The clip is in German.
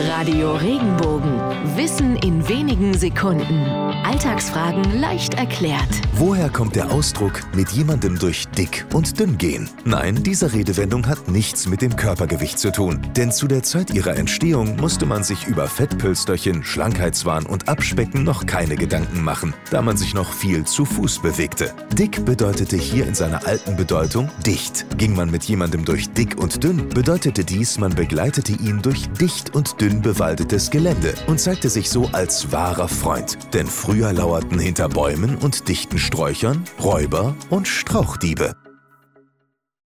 Radio Regenbogen. Wissen in Sekunden. Alltagsfragen leicht erklärt. Woher kommt der Ausdruck mit jemandem durch dick und dünn gehen? Nein, diese Redewendung hat nichts mit dem Körpergewicht zu tun. Denn zu der Zeit ihrer Entstehung musste man sich über Fettpölsterchen, Schlankheitswahn und Abspecken noch keine Gedanken machen, da man sich noch viel zu Fuß bewegte. Dick bedeutete hier in seiner alten Bedeutung dicht. Ging man mit jemandem durch dick und dünn, bedeutete dies, man begleitete ihn durch dicht und dünn bewaldetes Gelände und zeigte sich so als wahrer Freund. Denn früher lauerten hinter Bäumen und dichten Sträuchern Räuber und Strauchdiebe.